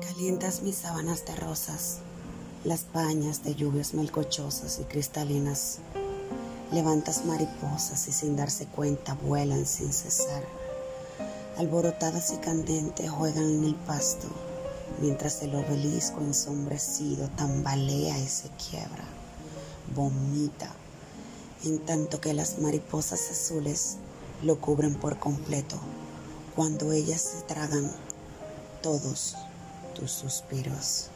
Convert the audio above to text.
Calientas mis sábanas de rosas, las pañas de lluvias melcochosas y cristalinas. Levantas mariposas y sin darse cuenta vuelan sin cesar. Alborotadas y candentes juegan en el pasto, mientras el obelisco ensombrecido tambalea y se quiebra, vomita, en tanto que las mariposas azules lo cubren por completo, cuando ellas se tragan todos tus suspiros.